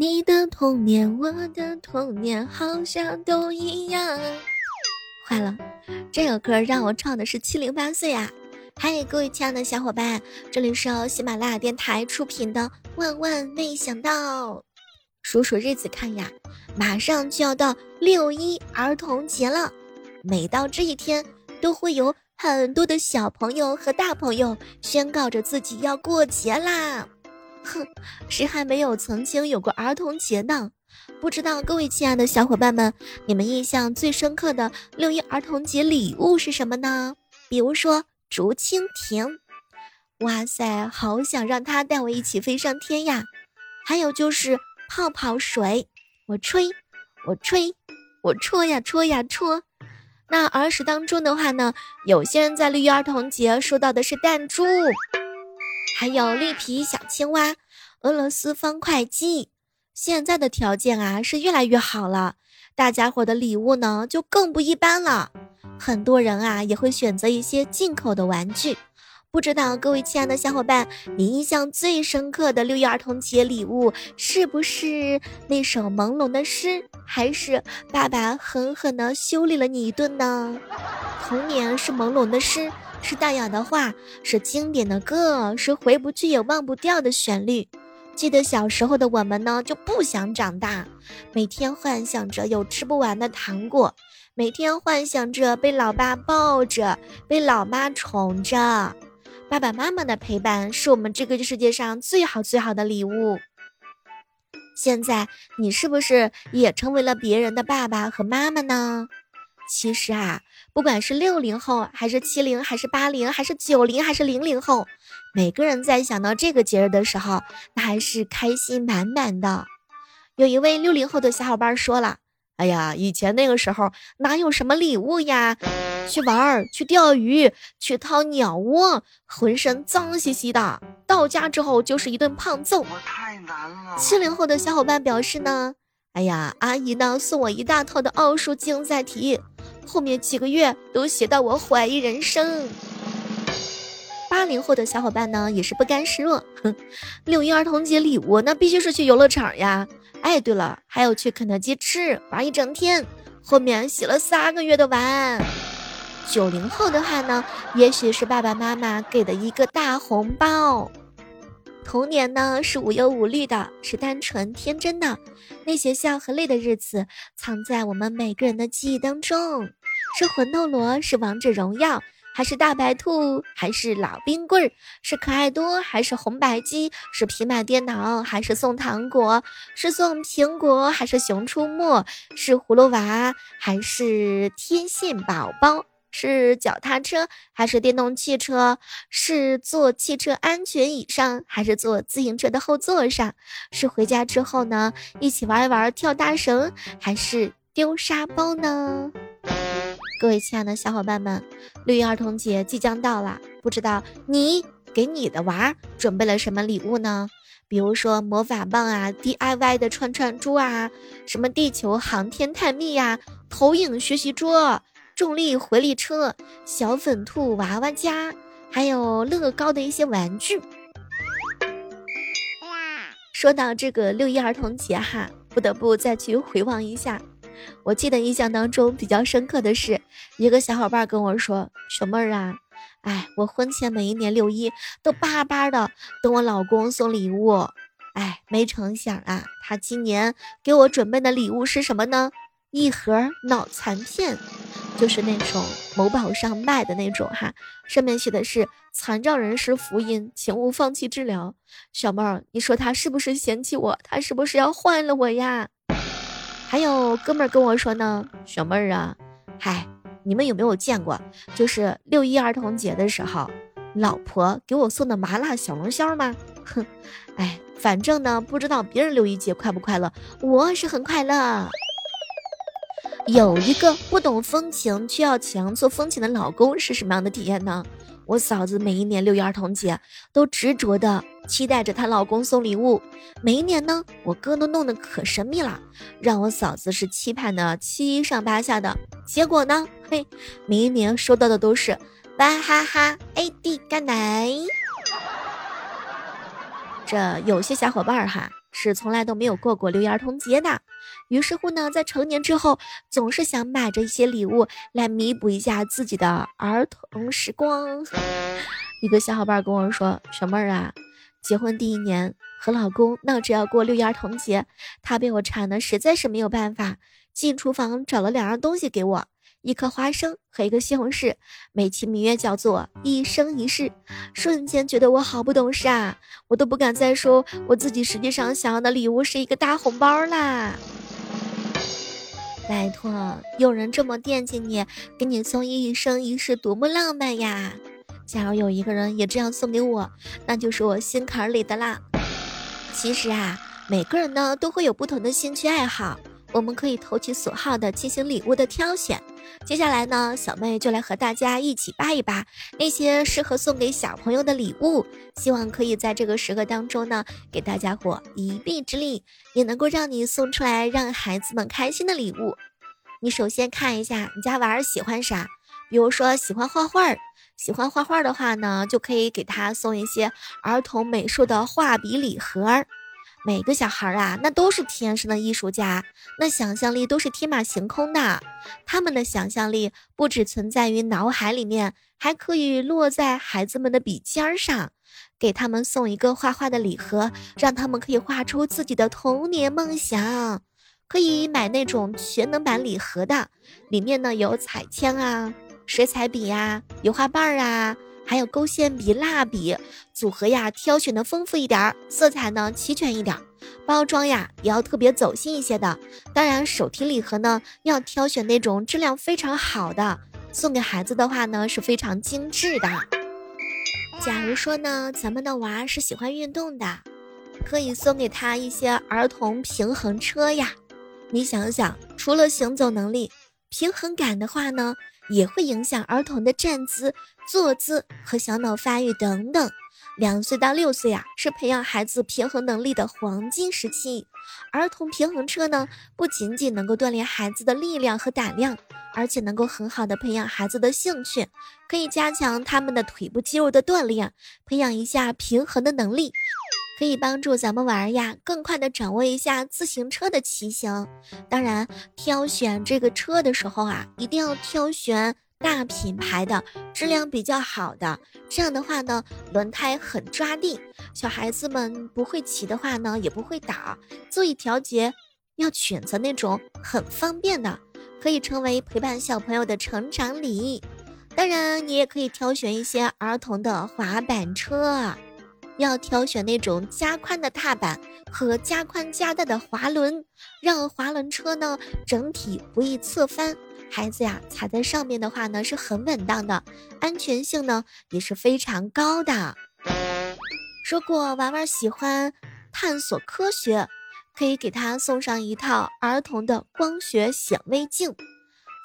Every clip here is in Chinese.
你的童年，我的童年，好像都一样。坏了，这个歌让我唱的是七零八碎啊！嗨，各位亲爱的小伙伴，这里是由喜马拉雅电台出品的《万万没想到》。数数日子看呀，马上就要到六一儿童节了。每到这一天，都会有很多的小朋友和大朋友宣告着自己要过节啦。哼，谁还没有曾经有过儿童节呢？不知道各位亲爱的小伙伴们，你们印象最深刻的六一儿童节礼物是什么呢？比如说。竹蜻蜓，哇塞，好想让它带我一起飞上天呀！还有就是泡泡水，我吹，我吹，我戳呀戳呀戳。那儿时当中的话呢，有些人在六一儿童节收到的是弹珠，还有绿皮小青蛙、俄罗斯方块机。现在的条件啊是越来越好了，大家伙的礼物呢就更不一般了。很多人啊也会选择一些进口的玩具，不知道各位亲爱的小伙伴，你印象最深刻的六一儿童节礼物是不是那首朦胧的诗，还是爸爸狠狠地修理了你一顿呢？童年是朦胧的诗，是淡雅的画，是经典的歌，是回不去也忘不掉的旋律。记得小时候的我们呢，就不想长大，每天幻想着有吃不完的糖果。每天幻想着被老爸抱着，被老妈宠着，爸爸妈妈的陪伴是我们这个世界上最好最好的礼物。现在你是不是也成为了别人的爸爸和妈妈呢？其实啊，不管是六零后，还是七零，还是八零，还是九零，还是零零后，每个人在想到这个节日的时候，那还是开心满满的。有一位六零后的小伙伴说了。哎呀，以前那个时候哪有什么礼物呀？去玩儿，去钓鱼，去掏鸟窝，浑身脏兮兮的，到家之后就是一顿胖揍。太难了。七零后的小伙伴表示呢，哎呀，阿姨呢送我一大套的奥数竞赛题，后面几个月都写到我怀疑人生。八零后的小伙伴呢也是不甘示弱，哼，六一儿童节礼物那必须是去游乐场呀。哎，对了，还有去肯德基吃玩一整天，后面洗了三个月的碗。九零后的话呢，也许是爸爸妈妈给的一个大红包。童年呢是无忧无虑的，是单纯天真的，那些笑和泪的日子藏在我们每个人的记忆当中。是魂斗罗，是王者荣耀。还是大白兔，还是老冰棍儿？是可爱多，还是红白机？是平板电脑，还是送糖果？是送苹果，还是熊出没？是葫芦娃，还是天线宝宝？是脚踏车，还是电动汽车？是坐汽车安全椅上，还是坐自行车的后座上？是回家之后呢，一起玩一玩跳大绳，还是丢沙包呢？各位亲爱的小伙伴们，六一儿童节即将到了，不知道你给你的娃准备了什么礼物呢？比如说魔法棒啊，DIY 的串串珠啊，什么地球航天探秘呀，投影学习桌，重力回力车，小粉兔娃娃家，还有乐高的一些玩具。说到这个六一儿童节哈，不得不再去回望一下。我记得印象当中比较深刻的是，一个小伙伴跟我说：“小妹儿啊，哎，我婚前每一年六一都巴巴的等我老公送礼物，哎，没成想啊，他今年给我准备的礼物是什么呢？一盒脑残片，就是那种某宝上卖的那种哈，上面写的是残障人士福音，请勿放弃治疗。小妹儿，你说他是不是嫌弃我？他是不是要换了我呀？”还有哥们儿跟我说呢，小妹儿啊，嗨，你们有没有见过，就是六一儿童节的时候，老婆给我送的麻辣小龙虾吗？哼，哎，反正呢，不知道别人六一节快不快乐，我是很快乐。有一个不懂风情却要强做风情的老公是什么样的体验呢？我嫂子每一年六一儿童节都执着的期待着她老公送礼物。每一年呢，我哥都弄得可神秘了，让我嫂子是期盼的七上八下的。结果呢，嘿，每一年收到的都是娃哈哈 AD 干奶。这有些小伙伴哈。是从来都没有过过六一儿童节的。于是乎呢，在成年之后，总是想买着一些礼物来弥补一下自己的儿童时光。一个小伙伴跟我说：“小妹儿啊，结婚第一年和老公闹着要过六一儿童节，他被我馋的实在是没有办法，进厨房找了两样东西给我。”一颗花生和一个西红柿，美其名曰叫做一生一世。瞬间觉得我好不懂事啊！我都不敢再说我自己实际上想要的礼物是一个大红包啦。拜托，有人这么惦记你，给你送一生一世，多么浪漫呀！假如有一个人也这样送给我，那就是我心坎里的啦。其实啊，每个人呢都会有不同的兴趣爱好。我们可以投其所好的进行礼物的挑选。接下来呢，小妹就来和大家一起扒一扒那些适合送给小朋友的礼物，希望可以在这个时刻当中呢，给大家伙一臂之力，也能够让你送出来让孩子们开心的礼物。你首先看一下你家娃儿喜欢啥，比如说喜欢画画，喜欢画画的话呢，就可以给他送一些儿童美术的画笔礼盒。每个小孩啊，那都是天生的艺术家，那想象力都是天马行空的。他们的想象力不只存在于脑海里面，还可以落在孩子们的笔尖上。给他们送一个画画的礼盒，让他们可以画出自己的童年梦想。可以买那种全能版礼盒的，里面呢有彩铅啊、水彩笔呀、油画棒啊。还有勾线笔、蜡笔组合呀，挑选的丰富一点儿，色彩呢齐全一点儿，包装呀也要特别走心一些的。当然，手提礼盒呢要挑选那种质量非常好的，送给孩子的话呢是非常精致的。假如说呢，咱们的娃是喜欢运动的，可以送给他一些儿童平衡车呀。你想想，除了行走能力，平衡感的话呢？也会影响儿童的站姿、坐姿和小脑发育等等。两岁到六岁啊，是培养孩子平衡能力的黄金时期。儿童平衡车呢，不仅仅能够锻炼孩子的力量和胆量，而且能够很好的培养孩子的兴趣，可以加强他们的腿部肌肉的锻炼，培养一下平衡的能力。可以帮助咱们玩儿呀，更快的掌握一下自行车的骑行。当然，挑选这个车的时候啊，一定要挑选大品牌的，质量比较好的。这样的话呢，轮胎很抓地，小孩子们不会骑的话呢，也不会倒。座椅调节要选择那种很方便的，可以成为陪伴小朋友的成长礼。当然，你也可以挑选一些儿童的滑板车。要挑选那种加宽的踏板和加宽加大的滑轮，让滑轮车呢整体不易侧翻。孩子呀，踩在上面的话呢是很稳当的，安全性呢也是非常高的。如果娃娃喜欢探索科学，可以给他送上一套儿童的光学显微镜。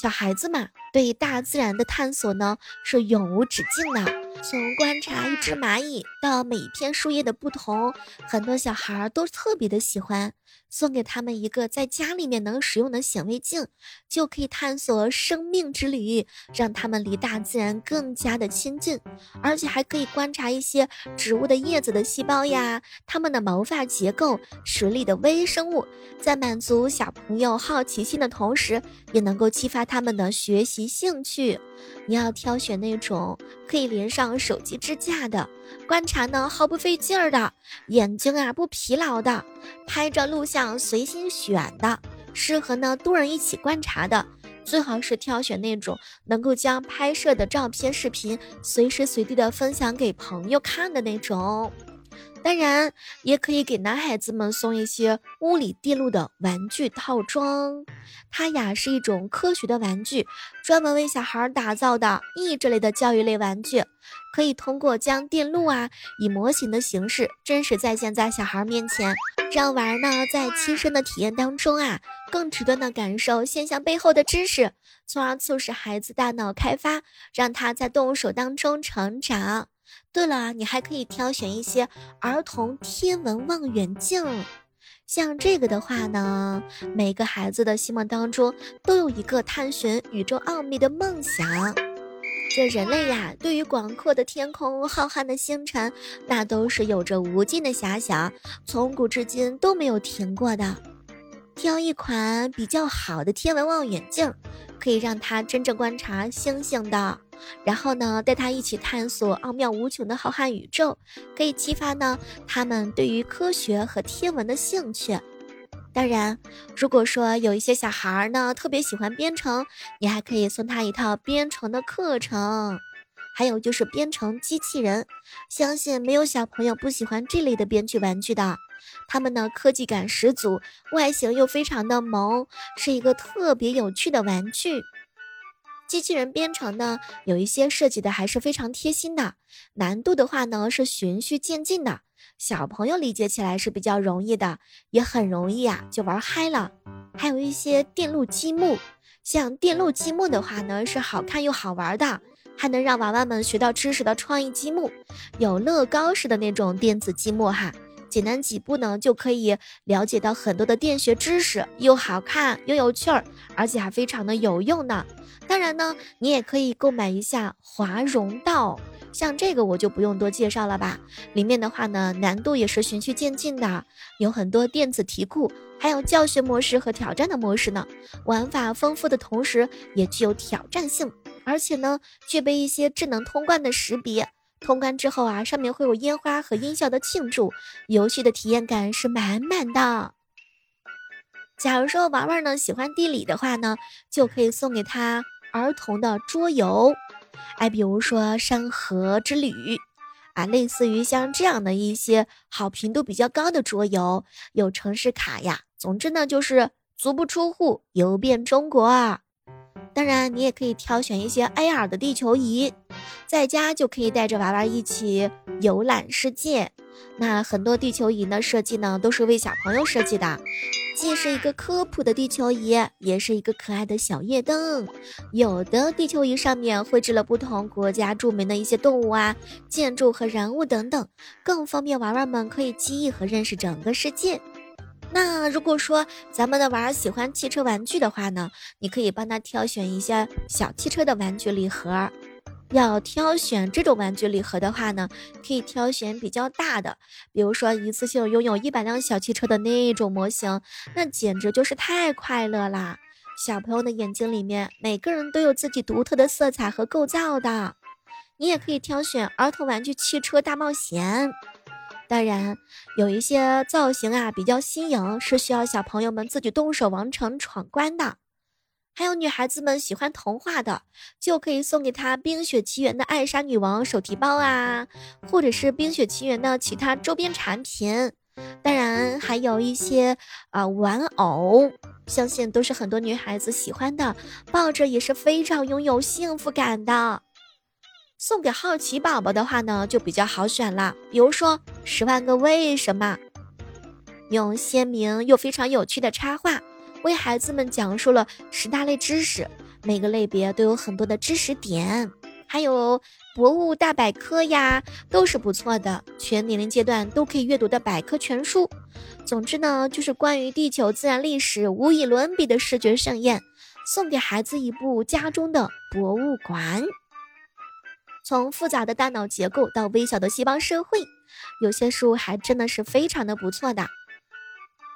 小孩子嘛，对大自然的探索呢是永无止境的。从观察一只蚂蚁到每一片树叶的不同，很多小孩都特别的喜欢。送给他们一个在家里面能使用的显微镜，就可以探索生命之旅，让他们离大自然更加的亲近，而且还可以观察一些植物的叶子的细胞呀，它们的毛发结构，水里的微生物，在满足小朋友好奇心的同时，也能够激发他们的学习兴趣。你要挑选那种可以连上手机支架的，观察呢毫不费劲儿的，眼睛啊不疲劳的，拍照录像随心选的，适合呢多人一起观察的，最好是挑选那种能够将拍摄的照片、视频随时随地的分享给朋友看的那种。当然，也可以给男孩子们送一些物理电路的玩具套装，它呀是一种科学的玩具，专门为小孩打造的益智类的教育类玩具，可以通过将电路啊以模型的形式真实再现在小孩面前，让玩儿呢在亲身的体验当中啊更直观的感受现象背后的知识，从而促使孩子大脑开发，让他在动手当中成长。对了，你还可以挑选一些儿童天文望远镜，像这个的话呢，每个孩子的心目当中都有一个探寻宇宙奥秘的梦想。这人类呀，对于广阔的天空、浩瀚的星辰，那都是有着无尽的遐想，从古至今都没有停过的。挑一款比较好的天文望远镜，可以让他真正观察星星的。然后呢，带他一起探索奥妙无穷的浩瀚宇宙，可以激发呢他们对于科学和天文的兴趣。当然，如果说有一些小孩儿呢特别喜欢编程，你还可以送他一套编程的课程。还有就是编程机器人，相信没有小朋友不喜欢这类的编剧玩具的。他们呢科技感十足，外形又非常的萌，是一个特别有趣的玩具。机器人编程呢，有一些设计的还是非常贴心的，难度的话呢是循序渐进的，小朋友理解起来是比较容易的，也很容易啊就玩嗨了。还有一些电路积木，像电路积木的话呢是好看又好玩的，还能让娃娃们学到知识的创意积木，有乐高式的那种电子积木哈。简单几步呢，就可以了解到很多的电学知识，又好看又有趣儿，而且还非常的有用呢。当然呢，你也可以购买一下华容道，像这个我就不用多介绍了吧。里面的话呢，难度也是循序渐进的，有很多电子题库，还有教学模式和挑战的模式呢。玩法丰富的同时，也具有挑战性，而且呢，具备一些智能通关的识别。通关之后啊，上面会有烟花和音效的庆祝，游戏的体验感是满满的。假如说玩玩呢喜欢地理的话呢，就可以送给他儿童的桌游，哎，比如说山河之旅啊，类似于像这样的一些好评度比较高的桌游，有城市卡呀。总之呢，就是足不出户游遍中国啊。当然，你也可以挑选一些 AR 的地球仪，在家就可以带着娃娃一起游览世界。那很多地球仪呢设计呢都是为小朋友设计的，既是一个科普的地球仪，也是一个可爱的小夜灯。有的地球仪上面绘制了不同国家著名的一些动物啊、建筑和人物等等，更方便娃娃们可以记忆和认识整个世界。那如果说咱们的娃儿喜欢汽车玩具的话呢，你可以帮他挑选一些小汽车的玩具礼盒。要挑选这种玩具礼盒的话呢，可以挑选比较大的，比如说一次性拥有一百辆小汽车的那种模型，那简直就是太快乐啦！小朋友的眼睛里面，每个人都有自己独特的色彩和构造的。你也可以挑选儿童玩具汽车大冒险。当然，有一些造型啊比较新颖，是需要小朋友们自己动手完成闯关的。还有女孩子们喜欢童话的，就可以送给她《冰雪奇缘》的艾莎女王手提包啊，或者是《冰雪奇缘》的其他周边产品。当然，还有一些啊玩偶，相信都是很多女孩子喜欢的，抱着也是非常拥有幸福感的。送给好奇宝宝的话呢，就比较好选了。比如说《十万个为什么》，用鲜明又非常有趣的插画，为孩子们讲述了十大类知识，每个类别都有很多的知识点。还有《博物大百科》呀，都是不错的，全年龄阶段都可以阅读的百科全书。总之呢，就是关于地球自然历史无与伦比的视觉盛宴，送给孩子一部家中的博物馆。从复杂的大脑结构到微小的细胞社会，有些书还真的是非常的不错的。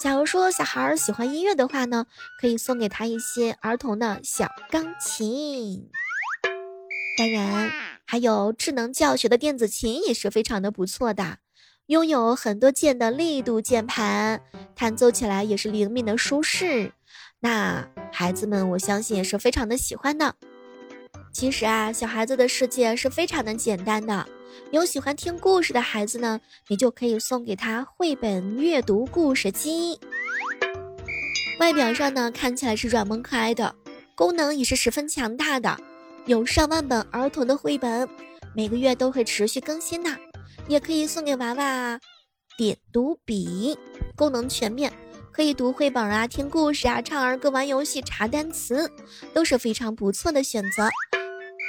假如说小孩儿喜欢音乐的话呢，可以送给他一些儿童的小钢琴。当然，还有智能教学的电子琴也是非常的不错的，拥有很多键的力度键盘，弹奏起来也是灵敏的舒适。那孩子们我相信也是非常的喜欢的。其实啊，小孩子的世界是非常的简单的。有喜欢听故事的孩子呢，你就可以送给他绘本阅读故事机。外表上呢，看起来是软萌可爱的，功能也是十分强大的，有上万本儿童的绘本，每个月都会持续更新呢。也可以送给娃娃点读笔，功能全面，可以读绘本啊、听故事啊、唱儿歌、玩游戏、查单词，都是非常不错的选择。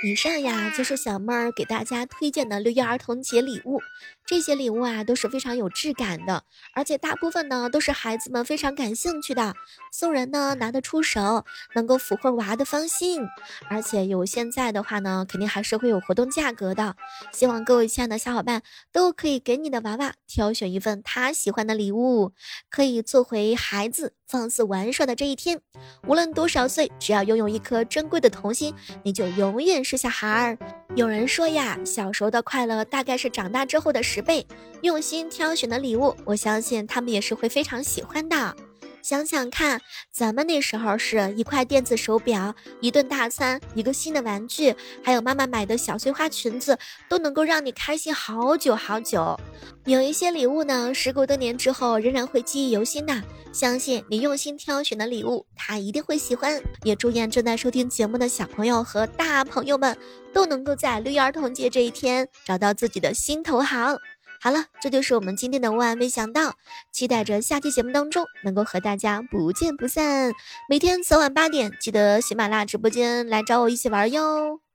以上呀，就是小妹儿给大家推荐的六一儿童节礼物。这些礼物啊都是非常有质感的，而且大部分呢都是孩子们非常感兴趣的，送人呢拿得出手，能够俘获娃的芳心。而且有现在的话呢，肯定还是会有活动价格的。希望各位亲爱的小伙伴都可以给你的娃娃挑选一份他喜欢的礼物，可以做回孩子放肆玩耍的这一天。无论多少岁，只要拥有一颗珍贵的童心，你就永远是小孩儿。有人说呀，小时候的快乐大概是长大之后的事十倍。用心挑选的礼物，我相信他们也是会非常喜欢的。想想看，咱们那时候是一块电子手表、一顿大餐、一个新的玩具，还有妈妈买的小碎花裙子，都能够让你开心好久好久。有一些礼物呢，时隔多年之后仍然会记忆犹新的。相信你用心挑选的礼物，他一定会喜欢。也祝愿正在收听节目的小朋友和大朋友们，都能够在六一儿童节这一天找到自己的心头好。好了，这就是我们今天的万万没想到，期待着下期节目当中能够和大家不见不散。每天早晚八点，记得喜马拉雅直播间来找我一起玩哟。